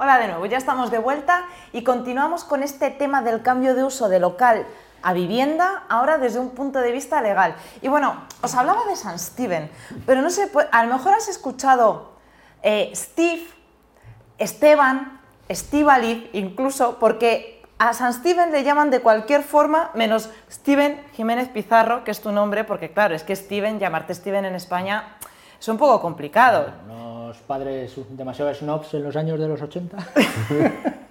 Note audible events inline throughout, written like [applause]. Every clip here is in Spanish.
Hola de nuevo, ya estamos de vuelta y continuamos con este tema del cambio de uso de local a vivienda, ahora desde un punto de vista legal. Y bueno, os hablaba de San Steven, pero no sé, a lo mejor has escuchado eh, Steve, Esteban, Estivaliz incluso, porque a San Steven le llaman de cualquier forma, menos Steven Jiménez Pizarro, que es tu nombre, porque claro, es que Steven, llamarte Steven en España es un poco complicado. Los padres demasiado snobs en los años de los 80. [laughs]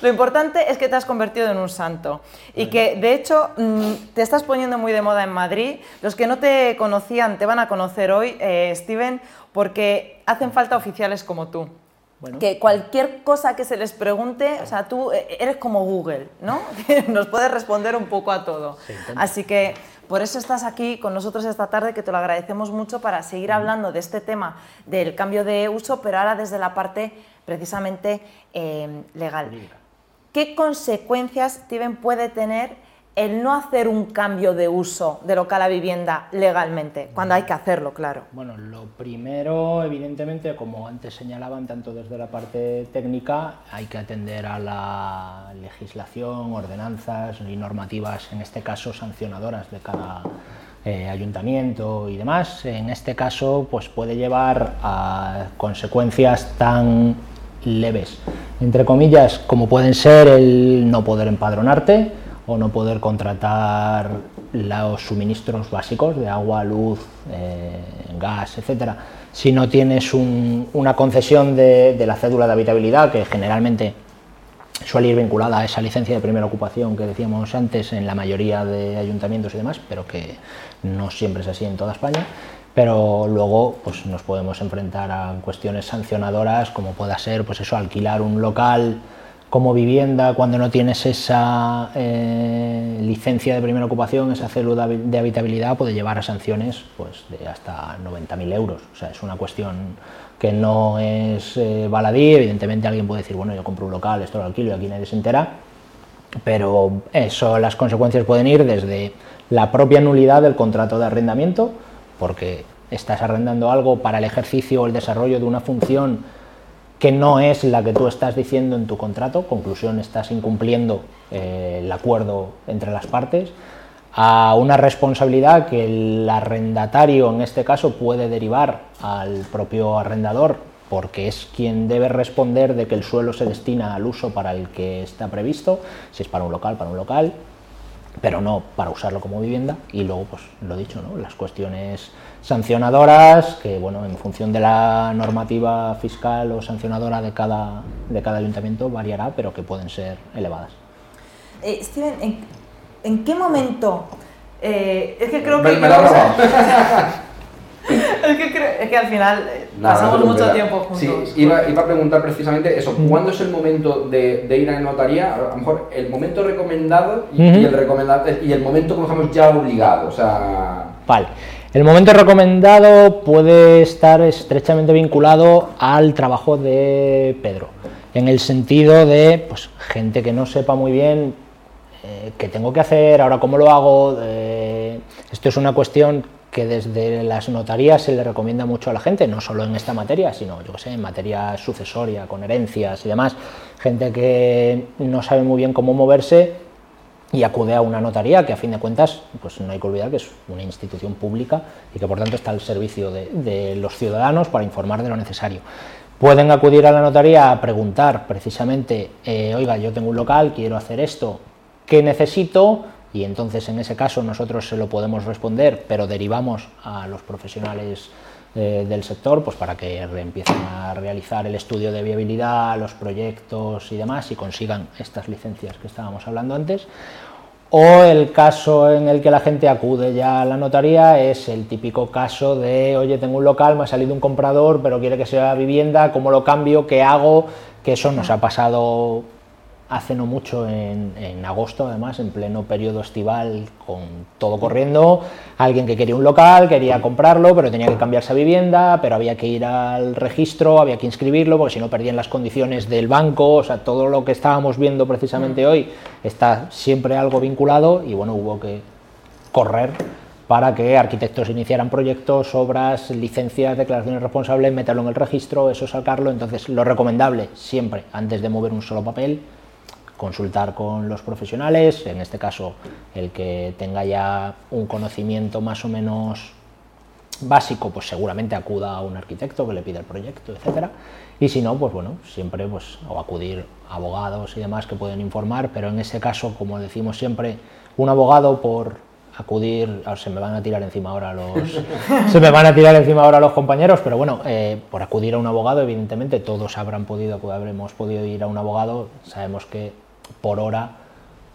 Lo importante es que te has convertido en un santo y que de hecho mm, te estás poniendo muy de moda en Madrid. Los que no te conocían te van a conocer hoy, eh, Steven, porque hacen falta oficiales como tú. Que cualquier cosa que se les pregunte, o sea, tú eh, eres como Google, ¿no? [laughs] Nos puedes responder un poco a todo. Así que por eso estás aquí con nosotros esta tarde, que te lo agradecemos mucho para seguir hablando de este tema del cambio de uso, pero ahora desde la parte precisamente eh, legal. ¿Qué consecuencias, Steven, puede tener el no hacer un cambio de uso de local a vivienda legalmente, cuando hay que hacerlo, claro? Bueno, lo primero, evidentemente, como antes señalaban, tanto desde la parte técnica, hay que atender a la legislación, ordenanzas y normativas, en este caso sancionadoras de cada eh, ayuntamiento y demás. En este caso, pues puede llevar a consecuencias tan leves, entre comillas, como pueden ser el no poder empadronarte, o no poder contratar los suministros básicos de agua, luz, eh, gas, etcétera, si no tienes una concesión de, la cédula de habitabilidad, que generalmente suele ir vinculada a esa licencia de primera ocupación que decíamos antes en la mayoría de ayuntamientos y demás, pero que no siempre es así en toda España. Pero luego pues, nos podemos enfrentar a cuestiones sancionadoras, como pueda ser pues eso, alquilar un local como vivienda cuando no tienes esa eh, licencia de primera ocupación, esa célula de habitabilidad, puede llevar a sanciones pues, de hasta 90.000 euros. O sea, es una cuestión que no es eh, baladí. Evidentemente alguien puede decir, bueno, yo compro un local, esto lo alquilo y aquí nadie se entera. Pero eso, las consecuencias pueden ir desde la propia nulidad del contrato de arrendamiento, porque estás arrendando algo para el ejercicio o el desarrollo de una función que no es la que tú estás diciendo en tu contrato, conclusión, estás incumpliendo eh, el acuerdo entre las partes, a una responsabilidad que el arrendatario en este caso puede derivar al propio arrendador porque es quien debe responder de que el suelo se destina al uso para el que está previsto, si es para un local, para un local, pero no para usarlo como vivienda. Y luego, pues lo dicho, ¿no? las cuestiones sancionadoras, que bueno, en función de la normativa fiscal o sancionadora de cada, de cada ayuntamiento variará, pero que pueden ser elevadas. Eh, Steven, ¿en, qué momento? Eh, es que creo que... [laughs] es, que es que al final eh, pasamos mucho tiempo juntos. Sí, iba, iba, a preguntar precisamente eso. ¿Cuándo es el momento de, de, ir a notaría? A lo mejor el momento recomendado y, el, recomendado, y el momento, como digamos, ya obligado. O sea... Vale. El momento recomendado puede estar estrechamente vinculado al trabajo de Pedro, en el sentido de pues, gente que no sepa muy bien eh, qué tengo que hacer, ahora cómo lo hago. Eh, esto es una cuestión que desde las notarías se le recomienda mucho a la gente, no solo en esta materia, sino yo sé, en materia sucesoria, con herencias y demás. Gente que no sabe muy bien cómo moverse y acude a una notaría que a fin de cuentas pues no hay que olvidar que es una institución pública y que por tanto está al servicio de, los ciudadanos para informar de lo necesario. Pueden acudir a la notaría a preguntar precisamente, eh, oiga, yo tengo un local, quiero hacer esto, ¿qué necesito? Y entonces en ese caso nosotros se lo podemos responder, pero derivamos a los profesionales eh, del sector pues para que empiecen a realizar el estudio de viabilidad, los proyectos y demás y consigan estas licencias que estábamos hablando antes. O el caso en el que la gente acude ya a la notaría es el típico caso de, oye, tengo un local, me ha salido un comprador, pero quiere que sea vivienda, ¿cómo lo cambio? ¿Qué hago? Que eso nos ha pasado hace no mucho, en, agosto además, en pleno periodo estival, con todo corriendo, alguien que quería un local, quería comprarlo, pero tenía que cambiarse a vivienda, pero había que ir al registro, había que inscribirlo, porque si no perdían las condiciones del banco, o sea, todo lo que estábamos viendo precisamente hoy está siempre algo vinculado y bueno, hubo que correr para que arquitectos iniciaran proyectos, obras, licencias, declaraciones responsables, meterlo en el registro, eso sacarlo. Entonces, lo recomendable siempre, antes de mover un solo papel, consultar con los profesionales, en este caso el que tenga ya un conocimiento más o menos básico, pues seguramente acuda a un arquitecto que le pida el proyecto, etcétera. Y si no, pues bueno, siempre pues o acudir a abogados y demás que pueden informar, pero en ese caso, como decimos siempre, un abogado por acudir, se me van a tirar encima ahora los [laughs] se me van a tirar encima ahora los compañeros, pero bueno, eh, por acudir a un abogado, evidentemente todos habrán podido, habremos podido ir a un abogado, sabemos que por hora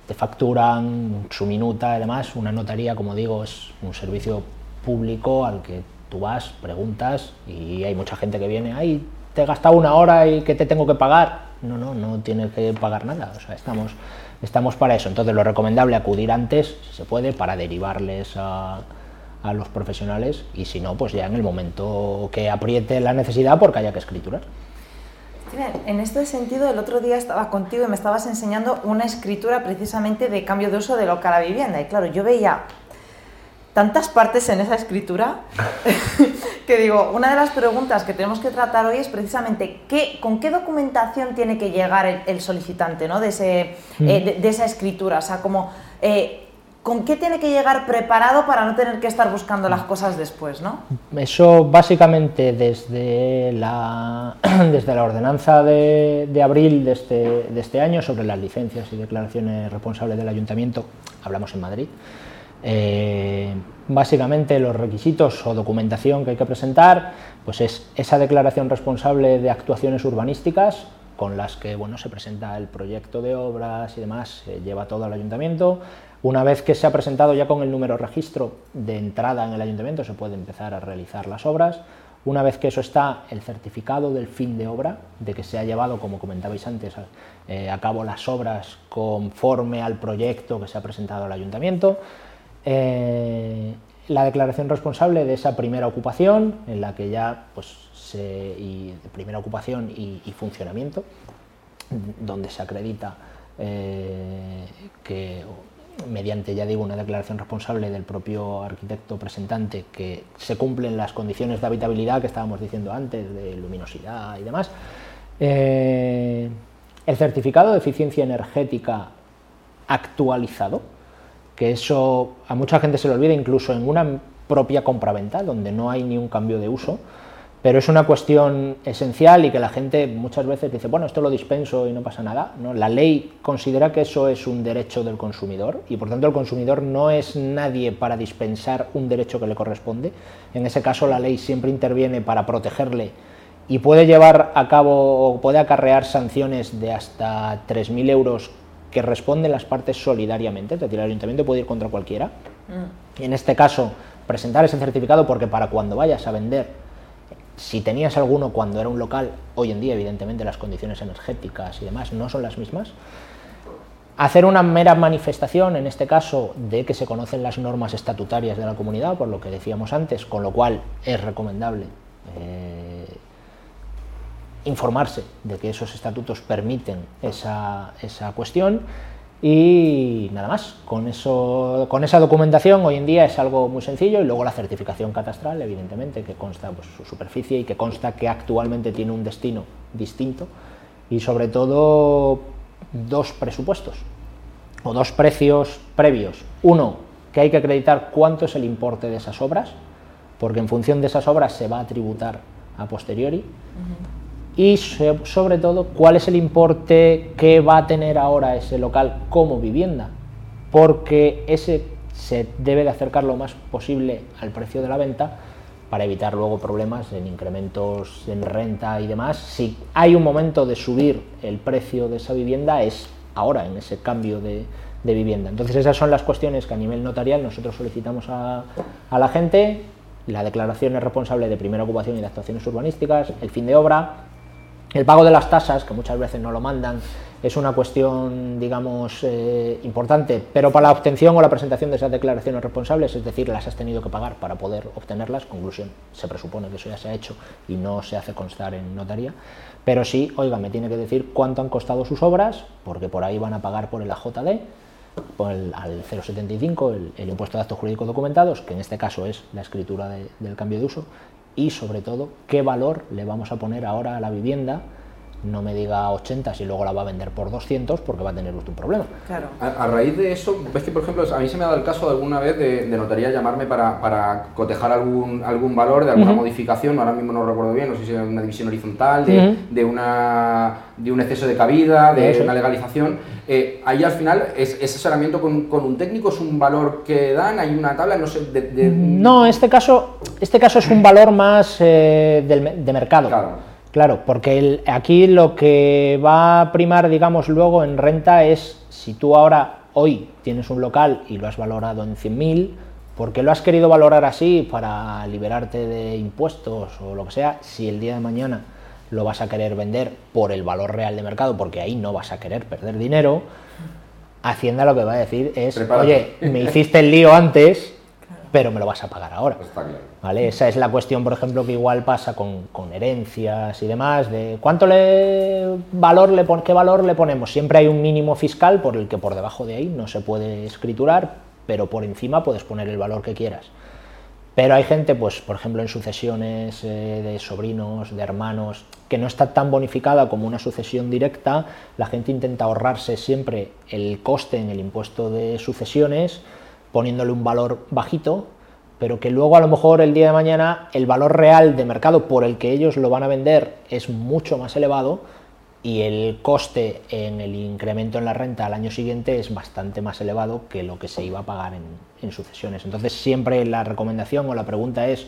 te facturan su minuta, además una notaría, como digo, es un servicio público al que tú vas, preguntas y hay mucha gente que viene, ay, te he gastado una hora y que te tengo que pagar. No, no, no tienes que pagar nada, o sea, estamos, estamos para eso. Entonces lo recomendable acudir antes, si se puede, para derivarles a, a los profesionales y si no, pues ya en el momento que apriete la necesidad porque haya que escriturar. En este sentido, el otro día estaba contigo y me estabas enseñando una escritura precisamente de cambio de uso de local a vivienda. Y claro, yo veía tantas partes en esa escritura [laughs] que digo, una de las preguntas que tenemos que tratar hoy es precisamente qué, con qué documentación tiene que llegar el, solicitante ¿no? de, ese, mm. eh, de, esa escritura. O sea, como eh, ¿Con qué tiene que llegar preparado para no tener que estar buscando las cosas después? ¿no? Eso básicamente desde la, [clears throat] desde la ordenanza de, abril de este, de este, año sobre las licencias y declaraciones responsables del ayuntamiento, hablamos en Madrid, eh, básicamente los requisitos o documentación que hay que presentar pues es esa declaración responsable de actuaciones urbanísticas con las que bueno, se presenta el proyecto de obras y demás, se lleva todo al ayuntamiento, una vez que se ha presentado ya con el número registro de entrada en el ayuntamiento, se puede empezar a realizar las obras. Una vez que eso está, el certificado del fin de obra, de que se ha llevado, como comentabais antes, a, eh, cabo las obras conforme al proyecto que se ha presentado al ayuntamiento. Eh, la declaración responsable de esa primera ocupación, en la que ya, pues, se, primera ocupación y, funcionamiento, donde se acredita eh, que mediante, ya digo, una declaración responsable del propio arquitecto presentante, que se cumplen las condiciones de habitabilidad que estábamos diciendo antes, de luminosidad y demás. Eh, el certificado de eficiencia energética actualizado, que eso a mucha gente se le olvida incluso en una propia compraventa, donde no hay ni un cambio de uso, pero es una cuestión esencial y que la gente muchas veces dice, bueno, esto lo dispenso y no pasa nada. ¿no? La ley considera que eso es un derecho del consumidor y por tanto el consumidor no es nadie para dispensar un derecho que le corresponde. En ese caso la ley siempre interviene para protegerle y puede llevar a cabo o puede acarrear sanciones de hasta 3.000 euros que responden las partes solidariamente, es decir, el ayuntamiento puede ir contra cualquiera. Y mm. en este caso, presentar ese certificado porque para cuando vayas a vender si tenías alguno cuando era un local, hoy en día evidentemente las condiciones energéticas y demás no son las mismas. Hacer una mera manifestación, en este caso, de que se conocen las normas estatutarias de la comunidad, por lo que decíamos antes, con lo cual es recomendable eh, informarse de que esos estatutos permiten esa, esa cuestión y nada más, con, eso, con esa documentación hoy en día es algo muy sencillo y luego la certificación catastral, evidentemente, que consta pues, su superficie y que consta que actualmente tiene un destino distinto y sobre todo dos presupuestos o dos precios previos. Uno, que hay que acreditar cuánto es el importe de esas obras, porque en función de esas obras se va a tributar a posteriori y sobre todo cuál es el importe que va a tener ahora ese local como vivienda, porque ese se debe de acercar lo más posible al precio de la venta para evitar luego problemas en incrementos en renta y demás. Si hay un momento de subir el precio de esa vivienda es ahora, en ese cambio de, vivienda. Entonces esas son las cuestiones que a nivel notarial nosotros solicitamos a, a la gente, la declaración es responsable de primera ocupación y de actuaciones urbanísticas, el fin de obra, el pago de las tasas, que muchas veces no lo mandan, es una cuestión, digamos, eh, importante, pero para la obtención o la presentación de esas declaraciones responsables, es decir, las has tenido que pagar para poder obtenerlas, conclusión, se presupone que eso ya se ha hecho y no se hace constar en notaría, pero sí, oiga, me tiene que decir cuánto han costado sus obras, porque por ahí van a pagar por el AJD, al 0,75 el, impuesto de actos jurídicos documentados, que en este caso es la escritura del cambio de uso, y sobre todo qué valor le vamos a poner ahora a la vivienda no me diga 80 si luego la va a vender por 200 porque va a tener usted un problema. Claro. A, raíz de eso, ves que por ejemplo a mí se me ha dado el caso de alguna vez de, notaría llamarme para, para, cotejar algún, algún valor de alguna modificación, ahora mismo no recuerdo bien, no sé si era una división horizontal, de, de, una, de un exceso de cabida, de una legalización. Eh, ahí al final, es, ese asesoramiento con, con, un técnico es un valor que dan, hay una tabla, no sé. De, No, este caso, este caso es un valor más eh, de mercado. Claro. Claro, porque aquí lo que va a primar, digamos, luego en renta es si tú ahora, hoy, tienes un local y lo has valorado en 100.000, porque lo has querido valorar así para liberarte de impuestos o lo que sea, si el día de mañana lo vas a querer vender por el valor real de mercado, porque ahí no vas a querer perder dinero, Hacienda lo que va a decir es, oye, me [laughs] hiciste el lío antes, pero me lo vas a pagar ahora. ¿vale? Esa es la cuestión, por ejemplo, que igual pasa con, herencias y demás, de cuánto le, valor le qué valor le ponemos. Siempre hay un mínimo fiscal por el que por debajo de ahí no se puede escriturar, pero por encima puedes poner el valor que quieras. Pero hay gente, pues, por ejemplo, en sucesiones eh, de sobrinos, de hermanos, que no está tan bonificada como una sucesión directa, la gente intenta ahorrarse siempre el coste en el impuesto de sucesiones, poniéndole un valor bajito, pero que luego a lo mejor el día de mañana el valor real de mercado por el que ellos lo van a vender es mucho más elevado y el coste en el incremento en la renta al año siguiente es bastante más elevado que lo que se iba a pagar en, sucesiones. Entonces siempre la recomendación o la pregunta es,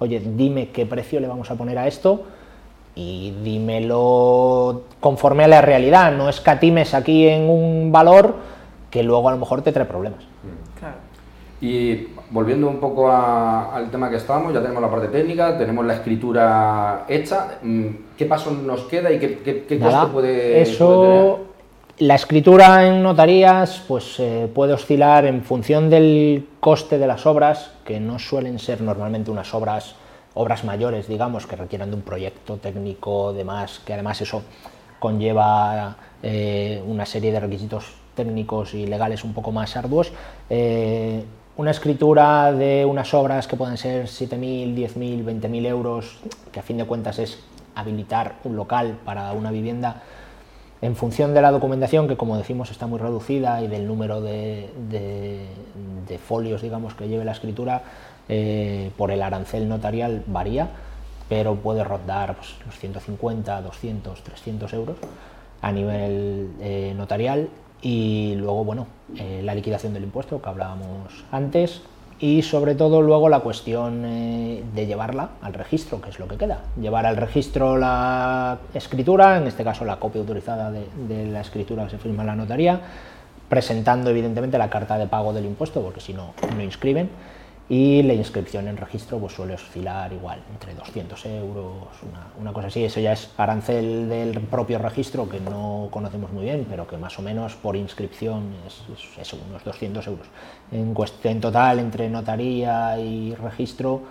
oye, dime qué precio le vamos a poner a esto y dímelo conforme a la realidad, no escatimes aquí en un valor que luego a lo mejor te trae problemas. Y volviendo un poco al tema que estábamos, ya tenemos la parte técnica, tenemos la escritura hecha. Mm, ¿Qué paso nos queda y qué, qué, coste puede, eso, La escritura en notarías pues eh, puede oscilar en función del coste de las obras, que no suelen ser normalmente unas obras, obras mayores, digamos, que requieran de un proyecto técnico, demás, que además eso conlleva eh, una serie de requisitos técnicos y legales un poco más arduos. Eh, una escritura de unas obras que pueden ser 7.000, 10.000, 20.000 euros, que a fin de cuentas es habilitar un local para una vivienda, en función de la documentación, que como decimos está muy reducida, y del número de, folios digamos, que lleve la escritura, eh, por el arancel notarial varía, pero puede rondar pues, los 150, 200, 300 euros a nivel eh, notarial y luego, bueno, eh, la liquidación del impuesto que hablábamos antes y sobre todo luego la cuestión eh, de llevarla al registro, que es lo que queda. Llevar al registro la escritura, en este caso la copia autorizada de, de la escritura que se firma en la notaría, presentando evidentemente la carta de pago del impuesto, porque si no, no inscriben y la inscripción en registro pues suele oscilar igual entre 200 euros, una, cosa así. Eso ya es arancel del propio registro que no conocemos muy bien, pero que más o menos por inscripción es, unos 200 euros. En, en total, entre notaría y registro,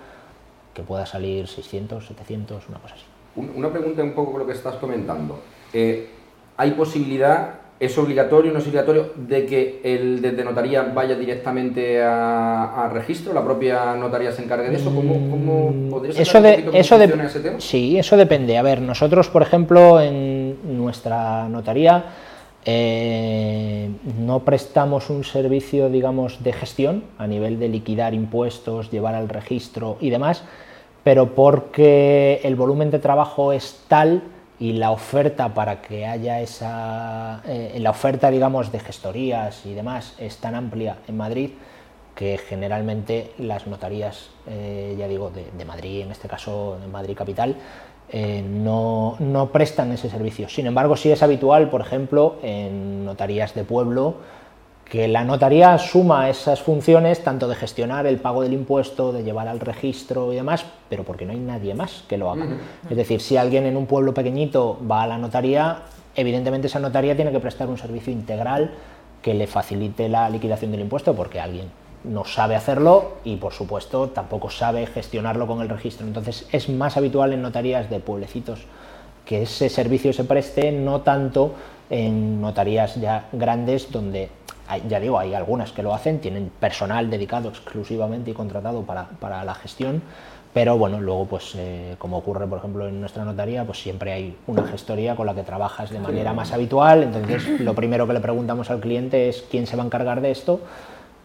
que pueda salir 600, 700, una cosa así. Una pregunta un poco con lo que estás comentando. Eh, ¿Hay posibilidad ¿Es obligatorio o no es obligatorio de que el de notaría vaya directamente a, registro? ¿La propia notaría se encargue de eso? ¿Cómo, cómo mm, eso de, eso de, ese tema? Sí, eso depende. A ver, nosotros, por ejemplo, en nuestra notaría eh, no prestamos un servicio, digamos, de gestión a nivel de liquidar impuestos, llevar al registro y demás, pero porque el volumen de trabajo es tal y la oferta para que haya esa, eh, la oferta digamos de gestorías y demás es tan amplia en Madrid que generalmente las notarías, eh, ya digo, de, Madrid, en este caso de Madrid Capital, eh, no, no prestan ese servicio. Sin embargo, sí es habitual, por ejemplo, en notarías de pueblo, que la notaría suma esas funciones tanto de gestionar el pago del impuesto, de llevar al registro y demás, pero porque no hay nadie más que lo haga. Es decir, si alguien en un pueblo pequeñito va a la notaría, evidentemente esa notaría tiene que prestar un servicio integral que le facilite la liquidación del impuesto porque alguien no sabe hacerlo y por supuesto tampoco sabe gestionarlo con el registro. Entonces es más habitual en notarías de pueblecitos que ese servicio se preste, no tanto en notarías ya grandes donde ya digo, hay algunas que lo hacen, tienen personal dedicado exclusivamente y contratado para, para la gestión, pero bueno, luego pues eh, como ocurre por ejemplo en nuestra notaría, pues siempre hay una gestoría con la que trabajas de manera más habitual, entonces lo primero que le preguntamos al cliente es quién se va a encargar de esto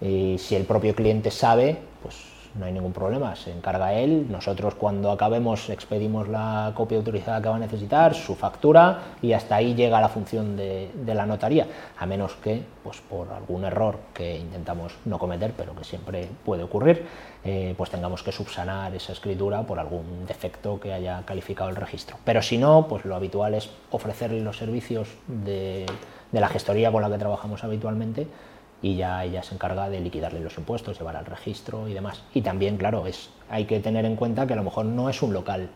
y si el propio cliente sabe, pues no hay ningún problema, se encarga él, nosotros cuando acabemos expedimos la copia autorizada que va a necesitar, su factura y hasta ahí llega la función de, la notaría, a menos que pues por algún error que intentamos no cometer, pero que siempre puede ocurrir, eh, pues tengamos que subsanar esa escritura por algún defecto que haya calificado el registro. Pero si no, pues lo habitual es ofrecerle los servicios de la gestoría con la que trabajamos habitualmente, y ya ella se encarga de liquidarle los impuestos, llevar al registro y demás. Y también, claro, es, hay que tener en cuenta que a lo mejor no es un local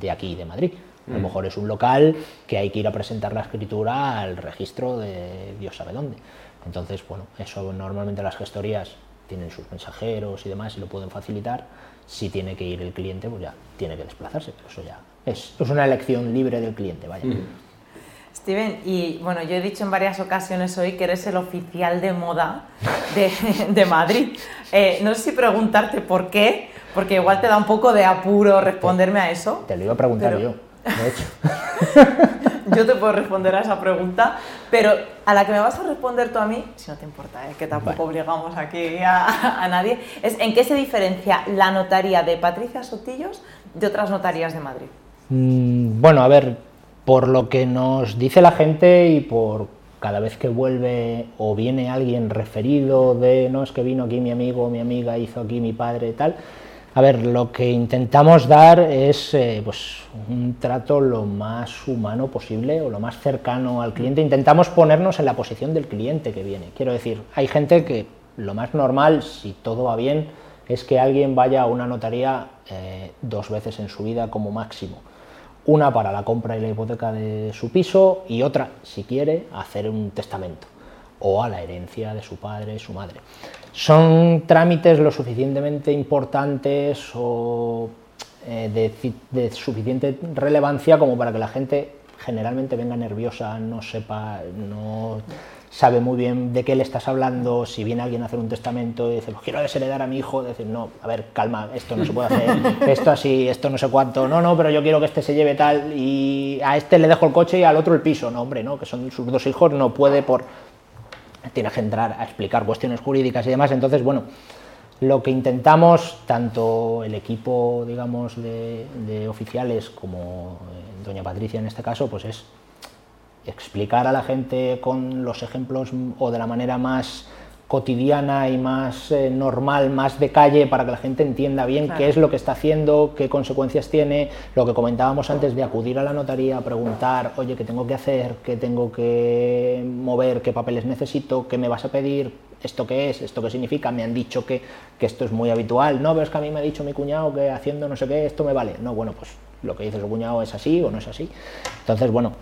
de aquí, de Madrid. A lo mm. mejor es un local que hay que ir a presentar la escritura al registro de Dios sabe dónde. Entonces, bueno, eso normalmente las gestorías tienen sus mensajeros y demás y lo pueden facilitar. Si tiene que ir el cliente, pues ya tiene que desplazarse, pero eso ya es, es una elección libre del cliente, vaya. Mm. Steven, y bueno, yo he dicho en varias ocasiones hoy que eres el oficial de moda de, Madrid. Eh, no sé si preguntarte por qué, porque igual te da un poco de apuro responderme a eso. Te lo iba a preguntar yo, de hecho. [laughs] yo te puedo responder a esa pregunta, pero a la que me vas a responder tú a mí, si no te importa, ¿eh? que tampoco obligamos aquí a, nadie, es en qué se diferencia la notaría de Patricia Sotillos de otras notarías de Madrid. Mm, bueno, a ver, por lo que nos dice la gente y por cada vez que vuelve o viene alguien referido de no es que vino aquí mi amigo mi amiga, hizo aquí mi padre tal. A ver, lo que intentamos dar es eh, pues, un trato lo más humano posible o lo más cercano al cliente. Intentamos ponernos en la posición del cliente que viene. Quiero decir, hay gente que lo más normal, si todo va bien, es que alguien vaya a una notaría eh, dos veces en su vida como máximo una para la compra y la hipoteca de su piso y otra, si quiere, hacer un testamento o a la herencia de su padre, su madre. Son trámites lo suficientemente importantes o eh, de, de, suficiente relevancia como para que la gente generalmente venga nerviosa, no sepa, no sabe muy bien de qué le estás hablando, si viene alguien a hacer un testamento y dice, pues quiero desheredar a mi hijo, decir, no, a ver, calma, esto no se puede hacer, [laughs] esto así, esto no sé cuánto, no, no, pero yo quiero que este se lleve tal y a este le dejo el coche y al otro el piso, no, hombre, no, que son sus dos hijos, no puede por... Tiene que entrar a explicar cuestiones jurídicas y demás, entonces, bueno, lo que intentamos, tanto el equipo, digamos, de, de oficiales como eh, doña Patricia en este caso, pues es explicar a la gente con los ejemplos o de la manera más cotidiana y más eh, normal, más de calle, para que la gente entienda bien qué es lo que está haciendo, qué consecuencias tiene, lo que comentábamos antes de acudir a la notaría, preguntar, oye, ¿qué tengo que hacer? ¿Qué tengo que mover? ¿Qué papeles necesito? ¿Qué me vas a pedir? ¿Esto qué es? ¿Esto qué significa? Me han dicho que, que esto es muy habitual. No, pero es que a mí me ha dicho mi cuñado que haciendo no sé qué, esto me vale. No, bueno, pues lo que dice su cuñado es así o no es así. Entonces, bueno,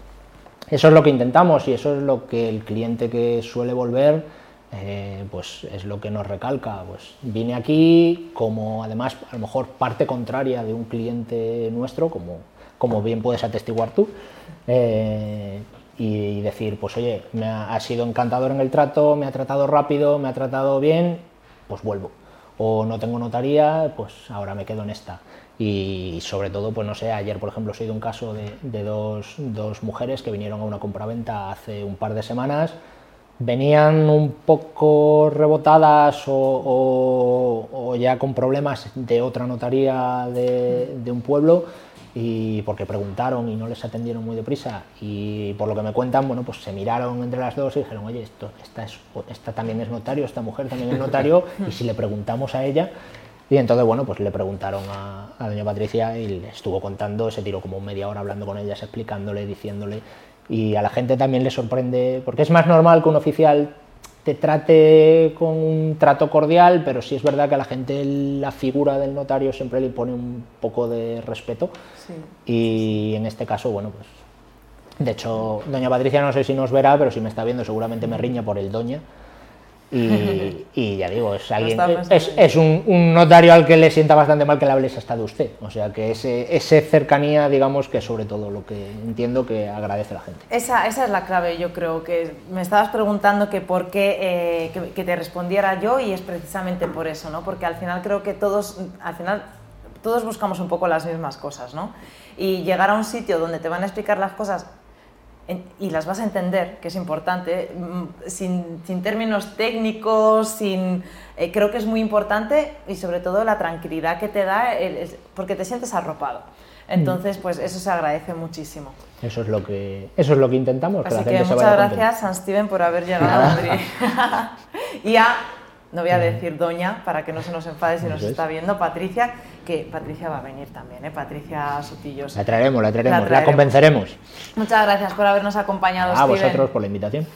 eso es lo que intentamos y eso es lo que el cliente que suele volver, eh, pues es lo que nos recalca. Pues vine aquí como además a lo mejor parte contraria de un cliente nuestro, como, como bien puedes atestiguar tú, eh, y decir, pues oye, me ha, ha sido encantador en el trato, me ha tratado rápido, me ha tratado bien, pues vuelvo. O no tengo notaría, pues ahora me quedo en esta. Y sobre todo, pues no sé, ayer por ejemplo he sido un caso de, dos, dos, mujeres que vinieron a una compraventa hace un par de semanas, venían un poco rebotadas o, ya con problemas de otra notaría de, de, un pueblo y porque preguntaron y no les atendieron muy deprisa y por lo que me cuentan, bueno, pues se miraron entre las dos y dijeron, oye, esto, esta, es, esta también es notario, esta mujer también es notario [laughs] y si le preguntamos a ella y entonces, bueno, pues le preguntaron a, doña Patricia y le estuvo contando, se tiró como media hora hablando con ellas, explicándole, diciéndole. Y a la gente también le sorprende, porque es más normal que un oficial te trate con un trato cordial, pero sí es verdad que a la gente la figura del notario siempre le pone un poco de respeto. Y en este caso, bueno, pues. De hecho, doña Patricia no sé si nos verá, pero si me está viendo seguramente me riña por el doña [laughs] Y, ya digo, es, alguien, es, es un, notario al que le sienta bastante mal que le hables hasta de usted. O sea, que ese, ese cercanía, digamos, que sobre todo lo que entiendo que agradece la gente. Esa, esa es la clave, yo creo, que me estabas preguntando que por qué eh, que, te respondiera yo y es precisamente por eso, ¿no? Porque al final creo que todos, al final, todos buscamos un poco las mismas cosas, ¿no? Y llegar a un sitio donde te van a explicar las cosas y las vas a entender, que es importante, mm, sin, sin términos técnicos, sin, eh, creo que es muy importante y sobre todo la tranquilidad que te da, porque te sientes arropado. Entonces, pues eso se agradece muchísimo. Eso es lo que, eso es lo que intentamos. Así que, muchas gracias, San Steven, por haber llegado a Madrid. [laughs] [laughs] y a no voy a decir doña para que no se nos enfade si nos está viendo, Patricia, que Patricia va a venir también, ¿eh? Patricia Sotillos. La traeremos, la traeremos, la, convenceremos. Muchas gracias por habernos acompañado. A vosotros por la invitación.